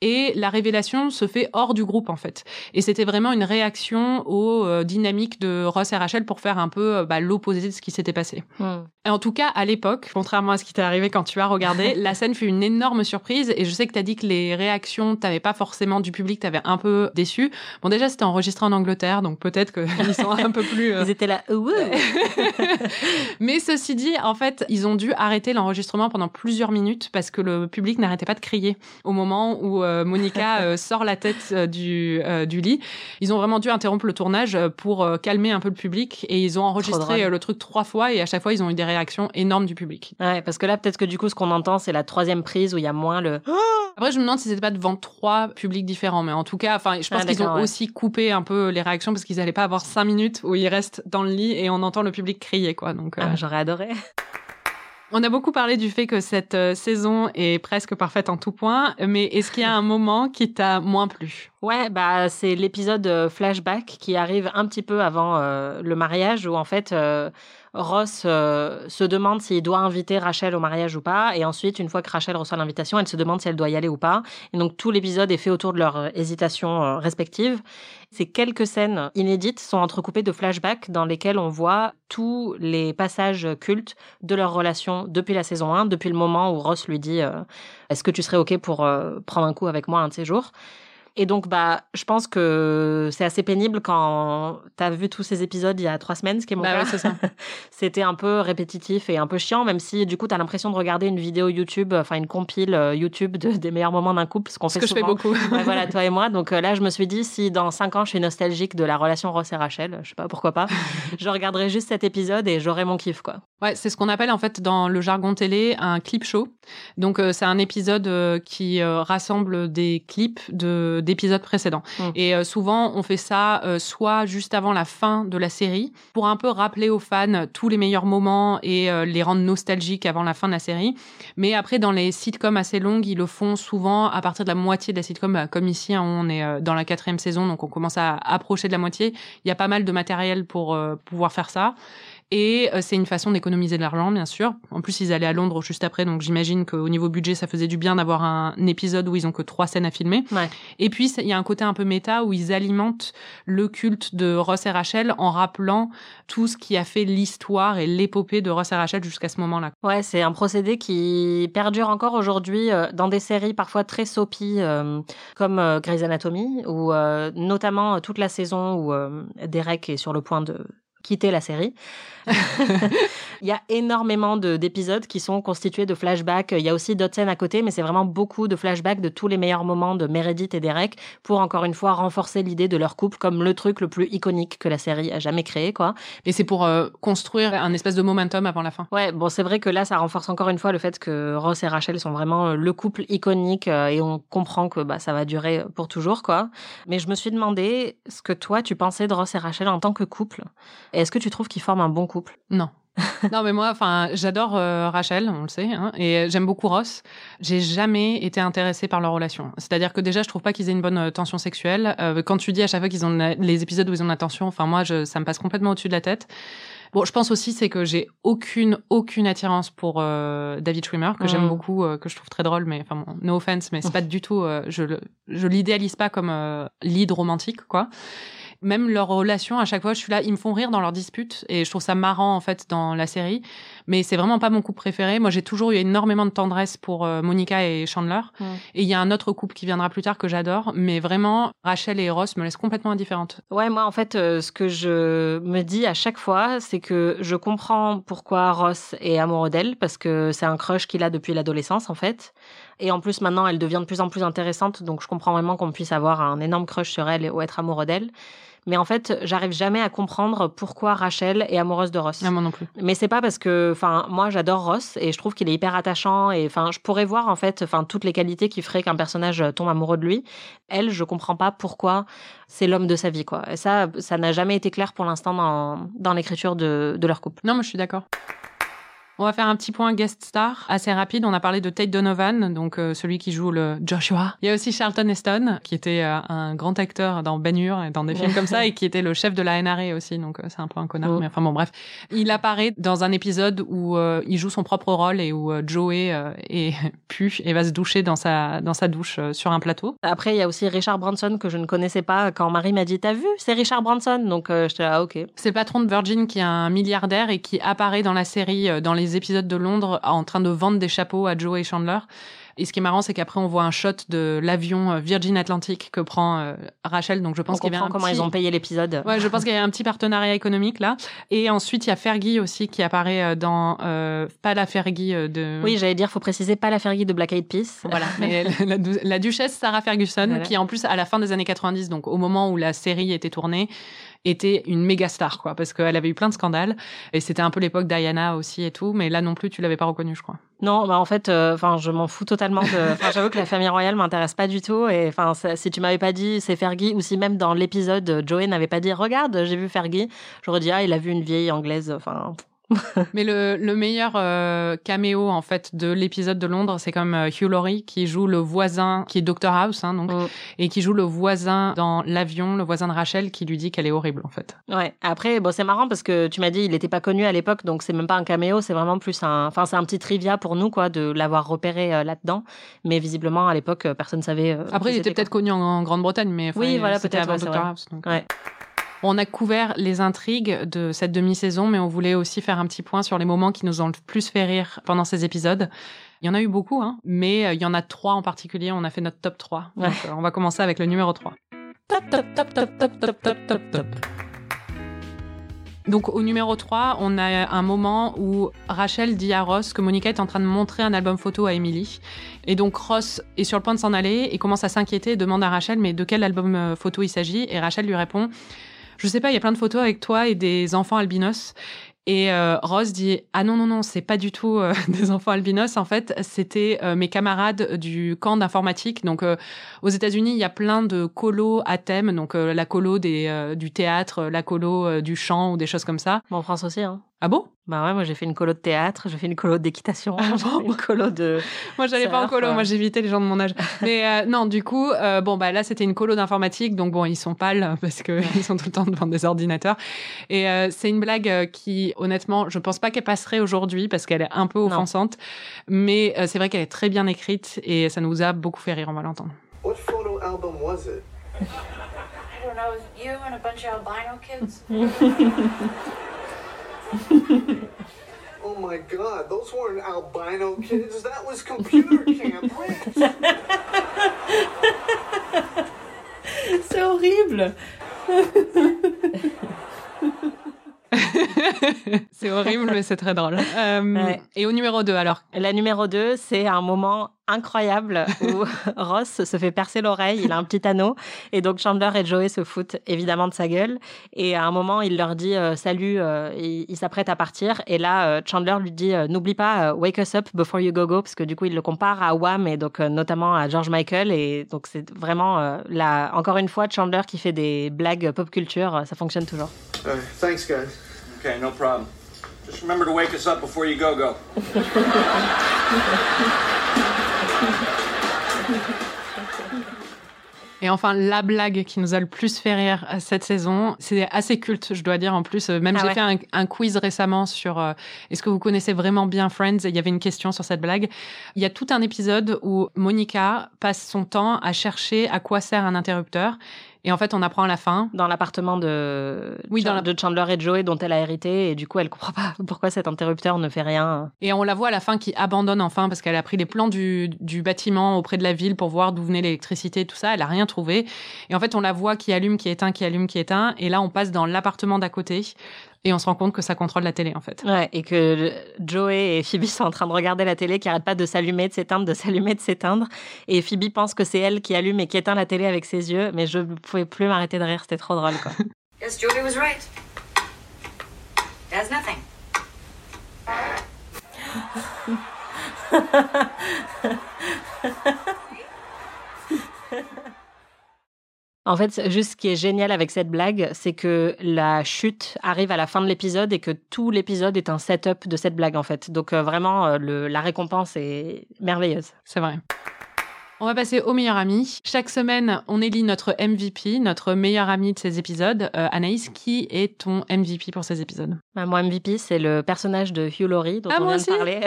Et la révélation se fait hors du groupe en fait. Et c'était vraiment une réaction aux euh, dynamiques de Ross et Rachel pour faire un peu euh, bah, l'opposé de ce qui s'était passé. Mm. Et en tout cas, à l'époque, contrairement à ce qui t'est arrivé quand tu as regardé, la scène fut une énorme surprise. Et je sais que tu as dit que les réactions, t'avais pas forcément du public, t'avais un peu déçu. Bon, déjà, c'était enregistré en Angleterre, donc peut-être qu'ils sont un peu plus. euh, Ils étaient là, Ouh. Mais ceci dit, en fait, ils ont dû arrêter l'enregistrement pendant plusieurs minutes parce que le public n'arrêtait pas de crier au moment où euh, Monica euh, sort la tête du, du lit. Ils ont vraiment dû interrompre le tournage pour calmer un peu le public et ils ont enregistré le truc trois fois et à chaque fois, ils ont eu des réactions énormes du public. Ouais, parce que là, peut-être que du coup, ce qu'on entend, c'est la troisième prise où il y a moins le. Après, je me demande si c'était pas devant trois publics différents, mais en tout cas, enfin, je pense Ah, qu'ils ont ouais. aussi coupé un peu les réactions parce qu'ils allaient pas avoir cinq minutes où ils restent dans le lit et on entend le public crier, quoi. Donc, euh, Ah, J'aurais adoré. On a beaucoup parlé du fait que cette euh, saison est presque parfaite en tout point, mais est-ce qu'il y a un moment qui t'a moins plu? Ouais, bah c'est l'épisode euh, flashback qui arrive un petit peu avant euh, le mariage où en fait euh, Ross se demande s'il doit inviter Rachel au mariage ou pas. Et ensuite une fois que Rachel reçoit l'invitation, elle se demande si elle doit y aller ou pas. Et donc tout l'épisode est fait autour de leur euh, hésitation euh, respective. Ces quelques scènes inédites sont entrecoupées de flashbacks dans lesquels on voit tous les passages cultes de leur relation depuis la saison 1, depuis le moment où Ross lui dit Est-ce que tu serais OK pour prendre un coup avec moi un de ces jours? Et donc, bah, je pense que c'est assez pénible quand t'as vu tous ces épisodes il y a trois semaines, ce qui est mon Bah cas. ouais, c'est ça. C'était un peu répétitif et un peu chiant, même si du coup, t'as l'impression de regarder une vidéo YouTube, enfin une compile euh, YouTube de- des meilleurs moments d'un couple, ce qu'on fait que je fais beaucoup. Ouais, voilà, toi et moi. Donc euh, là, je me suis dit, si dans cinq ans, je suis nostalgique de la relation Ross et Rachel, je sais pas pourquoi pas, je regarderai juste cet épisode et j'aurai mon kiff, quoi. Ouais, c'est ce qu'on appelle en fait dans le jargon télé un clip show. Donc euh, c'est un épisode euh, qui euh, rassemble des clips de d'épisodes précédents. Mm. Et euh, souvent on fait ça euh, soit juste avant la fin de la série pour un peu rappeler aux fans tous les meilleurs moments et euh, les rendre nostalgiques avant la fin de la série. Mais après dans les sitcoms assez longues, ils le font souvent à partir de la moitié de la sitcom, bah, comme ici hein, on est dans la quatrième saison, donc on commence à approcher de la moitié. Il y a pas mal de matériel pour pouvoir faire ça. Et euh, c'est une façon d'économiser de l'argent, bien sûr. En plus, ils allaient à Londres juste après, donc j'imagine qu'au niveau budget, ça faisait du bien d'avoir un épisode où ils ont que trois scènes à filmer. Ouais. Et puis, il y a un côté un peu méta où ils alimentent le culte de Ross et Rachel en rappelant tout ce qui a fait l'histoire et l'épopée de Ross et Rachel jusqu'à ce moment-là. Ouais, c'est un procédé qui perdure encore aujourd'hui euh, dans des séries parfois très soapy euh, comme Grey's Anatomy ou euh, notamment toute la saison où Derek est sur le point de quitter la série. Il y a énormément de- d'épisodes qui sont constitués de flashbacks. Il y a aussi d'autres scènes à côté, mais c'est vraiment beaucoup de flashbacks de tous les meilleurs moments de Meredith et Derek pour encore une fois renforcer l'idée de leur couple comme le truc le plus iconique que la série a jamais créé, quoi. Et c'est pour euh, construire un espèce de momentum avant la fin. Ouais, bon, c'est vrai que là, ça renforce encore une fois le fait que Ross et Rachel sont vraiment euh, le couple iconique euh, et on comprend que bah, ça va durer pour toujours, quoi. Mais je me suis demandé ce que toi, tu pensais de Ross et Rachel en tant que couple. Est-ce que tu trouves qu'ils forment un bon couple? Non. Non, mais moi, enfin, j'adore euh, Rachel, on le sait, hein, et j'aime beaucoup Ross. J'ai jamais été intéressée par leur relation. C'est-à-dire que déjà, je trouve pas qu'ils aient une bonne euh, tension sexuelle. Euh, quand tu dis à chaque fois qu'ils ont la- les épisodes où ils ont la tension, enfin moi, je, ça me passe complètement au-dessus de la tête. Bon, je pense aussi c'est que j'ai aucune aucune attirance pour euh, David Schwimmer que j'aime Mm. beaucoup, euh, que je trouve très drôle, mais enfin bon, no offense, mais c'est pas du tout, euh, je le, je l'idéalise pas comme lead romantique quoi. Même leur relation, à chaque fois, je suis là, ils me font rire dans leurs disputes et je trouve ça marrant en fait dans la série. Mais c'est vraiment pas mon couple préféré. Moi, j'ai toujours eu énormément de tendresse pour euh, Monica et Chandler. Mm. Et il y a un autre couple qui viendra plus tard que j'adore, mais vraiment Rachel et Ross me laissent complètement indifférente. Ouais, moi, en fait, euh, ce que je me dis à chaque fois, c'est que je comprends pourquoi Ross est amoureux d'elle, parce que c'est un crush qu'il a depuis l'adolescence, en fait. Et en plus, maintenant, elle devient de plus en plus intéressante, donc je comprends vraiment qu'on puisse avoir un énorme crush sur elle ou être amoureux d'elle. Mais en fait, j'arrive jamais à comprendre pourquoi Rachel est amoureuse de Ross. Ah, moi non plus. Mais c'est pas parce que, enfin, moi j'adore Ross et je trouve qu'il est hyper attachant et, enfin, je pourrais voir en fait, enfin, toutes les qualités qui feraient qu'un personnage tombe amoureux de lui. Elle, je comprends pas pourquoi c'est l'homme de sa vie, quoi. Et ça, ça n'a jamais été clair pour l'instant dans, dans l'écriture de, de leur couple. Non, mais je suis d'accord. On va faire un petit point guest star assez rapide. On a parlé de Tate Donovan, donc euh, celui qui joue le Joshua. Il y a aussi Charlton Heston, qui était euh, un grand acteur dans Ben Hur et dans des films comme ça, et qui était le chef de la NRA aussi. Donc euh, c'est un peu un connard, mais enfin bon bref. Il apparaît dans un épisode où il joue son propre rôle et où Joey est pu et va se doucher dans sa dans sa douche sur un plateau. Après, il y a aussi Richard Branson que je ne connaissais pas quand Marie m'a dit T'as vu C'est Richard Branson. Donc, euh, j'étais ah, ok. C'est le patron de Virgin qui est un milliardaire et qui apparaît dans la série, dans les épisodes de Londres, en train de vendre des chapeaux à Joe et Chandler. Et ce qui est marrant, c'est qu'après, on voit un shot de l'avion euh, Virgin Atlantic que prend euh, Rachel. Donc, je pense qu'il y avait comprend un comment petit... ils ont payé l'épisode. Ouais, je pense qu'il y a un petit partenariat économique là. Et ensuite, il y a Fergie aussi qui apparaît euh, dans euh, pas la Fergie de. Oui, j'allais dire, faut préciser, pas la Fergie de Black Eyed Peas. Voilà, mais la, la- la duchesse Sarah Ferguson, Voilà. qui en plus à la fin des années 90, donc au moment où la série était tournée, était une méga star, quoi, parce qu'elle avait eu plein de scandales et c'était un peu l'époque Diana aussi et tout, mais là non plus tu l'avais pas reconnue, je crois. Non, bah en fait, euh, enfin, je m'en fous totalement. De... J'avoue que la famille royale m'intéresse pas du tout. Et enfin, si tu m'avais pas dit c'est Fergie, ou si même dans l'épisode euh, Joey n'avait pas dit regarde, j'ai vu Fergie, j'aurais dit ah, il a vu une vieille anglaise. Enfin, Mais le, le meilleur euh, caméo en fait de l'épisode de Londres, c'est comme euh, Hugh Laurie qui joue le voisin, qui est Dr House, hein, donc, Mm. et qui joue le voisin dans l'avion, le voisin de Rachel, qui lui dit qu'elle est horrible en fait. ouais. Après, bon, c'est marrant parce que tu m'as dit il n'était pas connu à l'époque, donc c'est même pas un caméo, c'est vraiment plus un, enfin, c'est un petit trivia pour nous quoi, de l'avoir repéré euh, là-dedans. Mais visiblement à l'époque, euh, personne savait. Après, il était peut-être connu en, en Grande-Bretagne, mais Oui, voilà, peut-être, ouais, Dr. House. donc. Ouais. On a couvert les intrigues de cette demi-saison, mais on voulait aussi faire un petit point sur les moments qui nous ont le plus fait rire pendant ces épisodes. Il y en a eu beaucoup, hein, mais euh, il y en a trois en particulier. On a fait notre top 3. Donc, Ouais. euh, on va commencer avec le numéro 3. Top, top, top, top, top, top, top, top, top. Donc au numéro 3, on a un moment où Rachel dit à Ross que Monica est en train de montrer un album photo à Emily. Et donc Ross est sur le point de s'en aller et commence à s'inquiéter et demande à Rachel mais de quel album euh, photo il s'agit? Et Rachel lui répond je sais pas, il y a plein de photos avec toi et des enfants albinos. Et euh, Ross dit ah non non non c'est pas du tout euh, des enfants albinos en fait c'était euh, mes camarades du camp d'informatique donc euh, aux États-Unis il y a plein de colos à thème donc euh, la colo des euh, du théâtre la colo du chant ou des choses comme ça Bon, en France aussi, hein. Ah bon? Bah ouais, moi j'ai fait une colo de théâtre, j'ai fait une colo d'équitation, Ah bon une colo de. Moi, j'allais pas en colo. euh. Moi, j'évitais les gens de mon âge. Mais euh, non, du coup, euh, bon, bah là, c'était une colo d'informatique. Donc, bon, ils sont pâles parce qu'ils sont tout le temps devant des ordinateurs. Et euh, c'est une blague qui, honnêtement, je pense pas qu'elle passerait aujourd'hui parce qu'elle est un peu offensante. Mais euh, c'est vrai qu'elle est très bien écrite et ça nous a beaucoup fait rire, on va l'entendre. What photo album was it? I don't know, it was you and a bunch of albino kids. Oh my god, those weren't albino kids. That was computer camp. C'est horrible c'est horrible, mais c'est très drôle. Euh, Ouais. Et au numéro 2, alors La numéro 2, c'est un moment incroyable où Ross se fait percer l'oreille, il a un petit anneau, et donc Chandler et Joey se foutent évidemment de sa gueule. Et à un moment, il leur dit euh, salut, euh, et il s'apprête à partir. Et là, euh, Chandler lui dit euh, n'oublie pas, euh, wake us up before you go go, parce que du coup, il le compare à Wham et donc euh, notamment à George Michael. Et donc, c'est vraiment, euh, là, encore une fois, Chandler qui fait des blagues pop culture, euh, ça fonctionne toujours. Uh, thanks, guys. Okay, no problem. Just remember to wake us up before you go go. Et enfin, la blague qui nous a le plus fait rire euh, cette saison, c'est assez culte, je dois dire. En plus, Euh, même Ah j'ai ouais. fait un, un quiz récemment sur euh, est-ce que vous connaissez vraiment bien Friends? Et il y avait une question sur cette blague. Il y a tout un épisode où Monica passe son temps à chercher à quoi sert un interrupteur. Et en fait, on apprend à la fin. Dans l'appartement de, Oui, Chan- dans la- de Chandler et Joey dont elle a hérité, et du coup, elle comprend pas pourquoi cet interrupteur ne fait rien. Et on la voit à la fin qui abandonne enfin parce qu'elle a pris les plans du, du bâtiment auprès de la ville pour voir d'où venait l'électricité et tout ça. Elle a rien trouvé. Et en fait, on la voit qui allume, qui éteint, qui allume, qui éteint. Et là, on passe dans l'appartement d'à côté et on se rend compte que ça contrôle la télé en fait. Ouais, et que Joey et Phoebe sont en train de regarder la télé qui arrête pas de s'allumer, de s'éteindre, de s'allumer, de s'éteindre. Et Phoebe pense que c'est elle qui allume et qui éteint la télé avec ses yeux, mais je ne pouvais plus m'arrêter de rire, c'était trop drôle, quoi. Guess Jody was right. There's nothing. En fait, juste ce qui est génial avec cette blague, c'est que la chute arrive à la fin de l'épisode et que tout l'épisode est un setup de cette blague, en fait. Donc euh, vraiment, euh, la récompense est merveilleuse. C'est vrai. On va passer au meilleur ami. Chaque semaine, on élit notre MVP, notre meilleur ami de ces épisodes. Euh, Anaïs, qui est ton MVP pour ces épisodes? Bah, Moi, MVP, c'est le personnage de Hugh Laurie dont Ah, on moi vient de parler.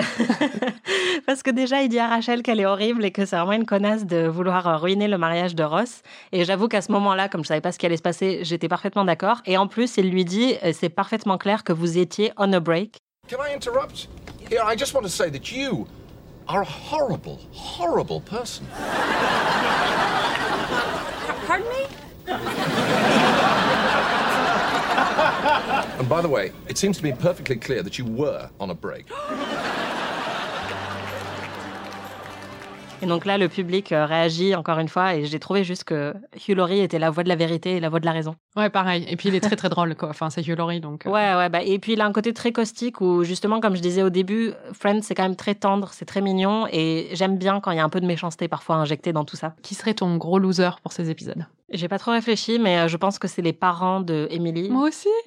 Parce que déjà, il dit à Rachel qu'elle est horrible et que c'est vraiment une connasse de vouloir euh, ruiner le mariage de Ross. Et j'avoue qu'à ce moment-là, comme je savais pas ce qui allait se passer, j'étais parfaitement d'accord. Et en plus, il lui dit, euh, c'est parfaitement clair que vous étiez on a break. Can I interrupt? Here, I just want to say that you are a horrible, horrible person. Pardon me? And by the way, it seems to be perfectly clear that you were on a break. Et donc là, le public euh, réagit encore une fois. Et j'ai trouvé juste que Hugh Laurie était la voix de la vérité et la voix de la raison. Ouais, pareil. Et puis, il est très très drôle, quoi. Enfin, c'est Hugh Laurie, donc. euh, Ouais, ouais, bah, et puis il a un côté très caustique où, justement, comme je disais au début, Friends, c'est quand même très tendre, c'est très mignon, et j'aime bien quand il y a un peu de méchanceté parfois injectée dans tout ça. Qui serait ton gros loser pour ces épisodes? J'ai pas trop réfléchi, mais euh, je pense que c'est les parents de Emily. Moi aussi.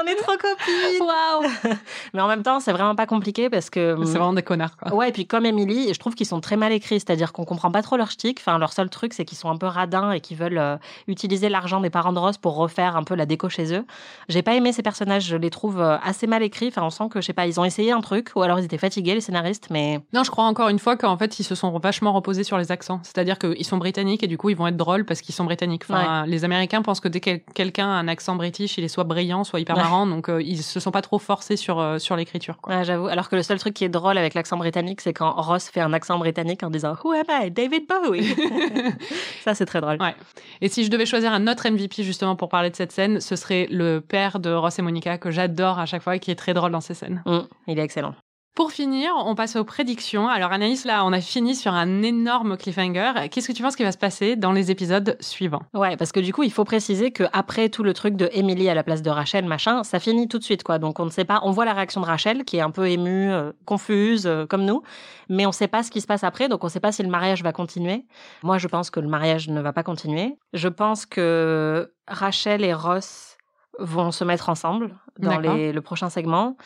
On est trop copines! Waouh Mais en même temps, c'est vraiment pas compliqué parce que. C'est vraiment des connards, quoi. Ouais, et puis comme Emily, je trouve qu'ils sont très mal écrits, c'est-à-dire qu'on comprend pas trop leur shtick. Enfin, leur seul truc, c'est qu'ils sont un peu radins et qu'ils veulent euh, utiliser l'argent des parents de Ross pour refaire un peu la déco chez eux. J'ai pas aimé ces personnages, je les trouve euh, assez mal écrits. Enfin, on sent que, je sais pas, ils ont essayé un truc, ou alors ils étaient fatigués, les scénaristes, mais Non, je crois encore une fois qu'en fait, ils se sont vachement reposés sur les accents. C'est-à-dire qu'ils sont britanniques et du coup, ils vont être drôles parce qu'ils sont britanniques. Enfin, Les Américains pensent que dès que quelqu'un a un accent british, il est soit brillant, soit hyper Ouais. marrant. Donc, euh, ils se sont pas trop forcés sur, euh, sur l'écriture. quoi. Ouais, j'avoue. Alors que le seul truc qui est drôle avec l'accent britannique, c'est quand Ross fait un accent britannique en disant Who am I? David Bowie. Ça, c'est très drôle. Ouais. Et si je devais choisir un autre Justement pour parler de cette scène, ce serait le père de Ross et Monica que j'adore à chaque fois et qui est très drôle dans ces scènes. Mm, il est excellent. Pour finir, on passe aux prédictions. Alors Anaïs, là, on a fini sur un énorme cliffhanger. Qu'est-ce que tu penses qui va se passer dans les épisodes suivants? Ouais, parce que du coup, il faut préciser que après tout le truc de Emily à la place de Rachel, machin, ça finit tout de suite, quoi. Donc on ne sait pas. On voit la réaction de Rachel qui est un peu émue, euh, confuse, euh, comme nous, mais on ne sait pas ce qui se passe après. Donc on ne sait pas si le mariage va continuer. Moi, je pense que le mariage ne va pas continuer. Je pense que Rachel et Ross vont se mettre ensemble dans les- le prochain segment.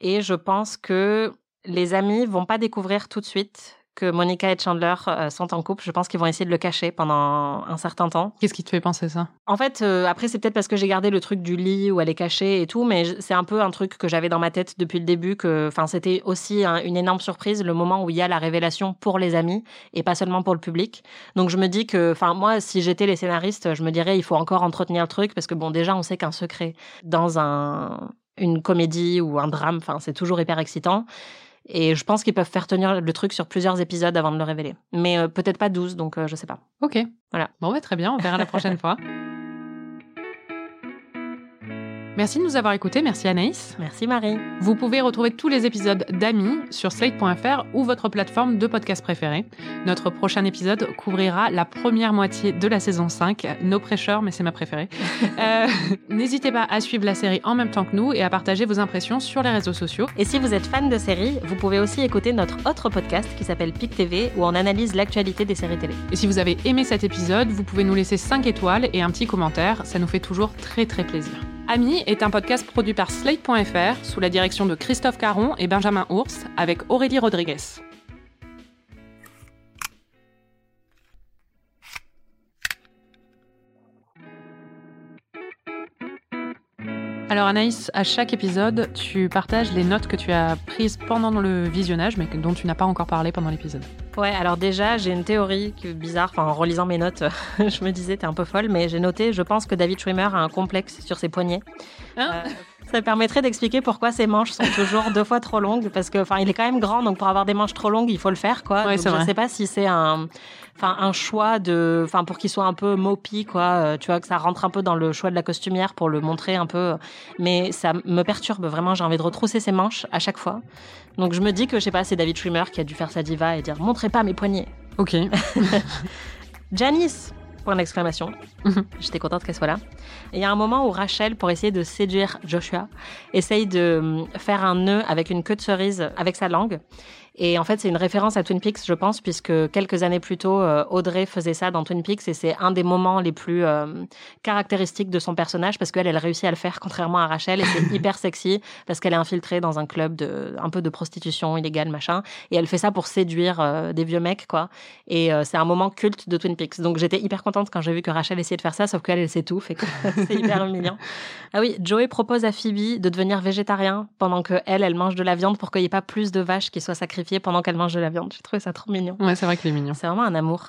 Et je pense que les amis vont pas découvrir tout de suite que Monica et Chandler euh, sont en couple. Je pense qu'ils vont essayer de le cacher pendant un certain temps. Qu'est-ce qui te fait penser ça? En fait, euh, après, c'est peut-être parce que j'ai gardé le truc du lit où elle est cachée et tout, mais c'est un peu un truc que j'avais dans ma tête depuis le début. Que, enfin, c'était aussi un- une énorme surprise le moment où il y a la révélation pour les amis et pas seulement pour le public. Donc, je me dis que, enfin, moi, si j'étais les scénaristes, je me dirais il faut encore entretenir le truc parce que bon, déjà, on sait qu'un secret dans un une comédie ou un drame, enfin, c'est toujours hyper excitant. Et je pense qu'ils peuvent faire tenir le truc sur plusieurs épisodes avant de le révéler. Mais euh, peut-être pas 12, donc euh, je sais pas. Ok. Voilà. Bon, bah, très bien, on verra la prochaine fois. Merci de nous avoir écoutés, merci Anaïs. Merci Marie. Vous pouvez retrouver tous les épisodes d'Amis sur slate.fr ou votre plateforme de podcast préférée. Notre prochain épisode couvrira la première moitié de la saison 5, No Pressure, mais c'est ma préférée. Euh, N'hésitez pas à suivre la série en même temps que nous et à partager vos impressions sur les réseaux sociaux. Et si vous êtes fan de séries, vous pouvez aussi écouter notre autre podcast qui s'appelle PIC TV où on analyse l'actualité des séries télé. Et si vous avez aimé cet épisode, vous pouvez nous laisser 5 étoiles et un petit commentaire, ça nous fait toujours très très plaisir. Ami est un podcast produit par Slate.fr sous la direction de Christophe Caron et Benjamin Ours avec Aurélie Rodriguez. Alors Anaïs, à chaque épisode, tu partages les notes que tu as prises pendant le visionnage, mais dont tu n'as pas encore parlé pendant l'épisode. Ouais, alors déjà, j'ai une théorie bizarre. Enfin, en relisant mes notes, je me disais, t'es un peu folle, mais j'ai noté, je pense que David Schwimmer a un complexe sur ses poignets. Hein? Euh, ça permettrait d'expliquer pourquoi ses manches sont toujours deux fois trop longues, parce que, enfin, il est quand même grand, donc pour avoir des manches trop longues, il faut le faire, quoi. Ouais, Donc, je vrai. sais pas si c'est un, enfin, un choix de, enfin, pour qu'il soit un peu mopy, quoi. euh, tu vois, que ça rentre un peu dans le choix de la costumière pour le montrer un peu. Mais ça me perturbe vraiment. J'ai envie de retrousser ses manches à chaque fois. Donc je me dis que, je sais pas, c'est David Schwimmer qui a dû faire sa diva et dire, montrez pas mes poignets. Ok. Janice Point d'exclamation. Mhm. J'étais contente qu'elle soit là. Et il y a un moment où Rachel, pour essayer de séduire Joshua, essaye de hum, faire un nœud avec une queue de cerise avec sa langue. Et en fait, c'est une référence à Twin Peaks, je pense, puisque quelques années plus tôt, euh, Audrey faisait ça dans Twin Peaks et c'est un des moments les plus euh, caractéristiques de son personnage parce qu'elle, elle réussit à le faire contrairement à Rachel et c'est hyper sexy parce qu'elle est infiltrée dans un club un peu de prostitution illégale, machin. Et elle fait ça pour séduire euh, des vieux mecs, quoi. Et c'est un moment culte de Twin Peaks. Donc j'étais hyper contente quand j'ai vu que Rachel essayait de faire ça, sauf qu'elle, elle s'étouffe et que c'est hyper humiliant. Ah oui, Joey propose à Phoebe de devenir végétarien pendant que elle, elle mange de la viande pour qu'il n'y ait pas plus de vaches qui soient sacrifiées pendant qu'elle mange de la viande. J'ai trouvé ça trop mignon. Ouais, c'est vrai qu'il est mignon. C'est vraiment un amour.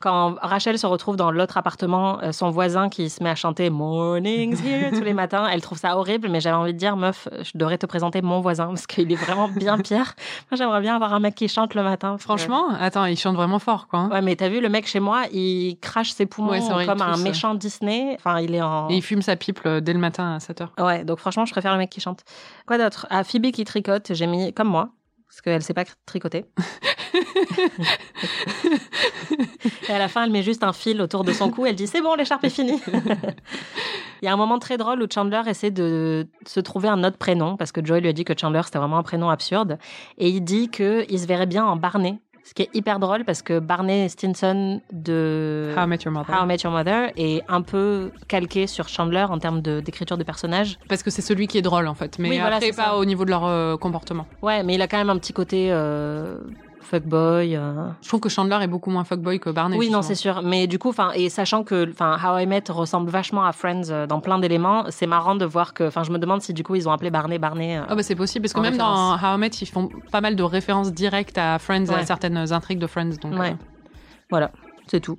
Quand Rachel se retrouve dans l'autre appartement, euh, son voisin qui se met à chanter Mornings here tous les matins, elle trouve ça horrible, mais j'avais envie de dire, meuf, je devrais te présenter mon voisin parce qu'il est vraiment bien pire. Moi, j'aimerais bien avoir un mec qui chante le matin. que- Franchement, attends, il chante vraiment fort, quoi. Ouais, mais t'as vu, le mec chez moi, il crache ses poumons Ouais, vrai, comme un méchant Disney. Enfin, il est en. Et il fume sa pipe euh, dès le matin à 7h. Ouais, donc franchement, je préfère le mec qui chante. Quoi d'autre? À Phoebe qui tricote, j'ai mis comme moi, parce qu'elle sait pas tricoter. Et à la fin, elle met juste un fil autour de son cou. Elle dit c'est bon, l'écharpe est finie. Il y a un moment très drôle où Chandler essaie de se trouver un autre prénom parce que Joey lui a dit que Chandler c'était vraiment un prénom absurde et il dit que il se verrait bien en Barney. Ce qui est hyper drôle parce que Barney Stinson de How I Met Your Mother. How I Met Your Mother est un peu calqué sur Chandler en termes de- d'écriture de, personnage. Parce que c'est celui qui est drôle, en fait. Mais Oui, après, pas ça. au niveau de leur euh, comportement. Ouais, mais il a quand même un petit côté euh, fuckboy. euh. Je trouve que Chandler est beaucoup moins fuckboy que Barney. Oui, non, c'est sûr. Mais du coup, enfin, et sachant que, enfin, How I Met ressemble vachement à Friends euh, dans plein d'éléments, c'est marrant de voir que, enfin, je me demande si du coup ils ont appelé Barney Barney. euh. Ah bah c'est possible, parce que même référence. dans How I Met, ils font pas mal de références directes à Friends et à certaines intrigues de Friends. Donc, Ouais. euh, Voilà, c'est tout.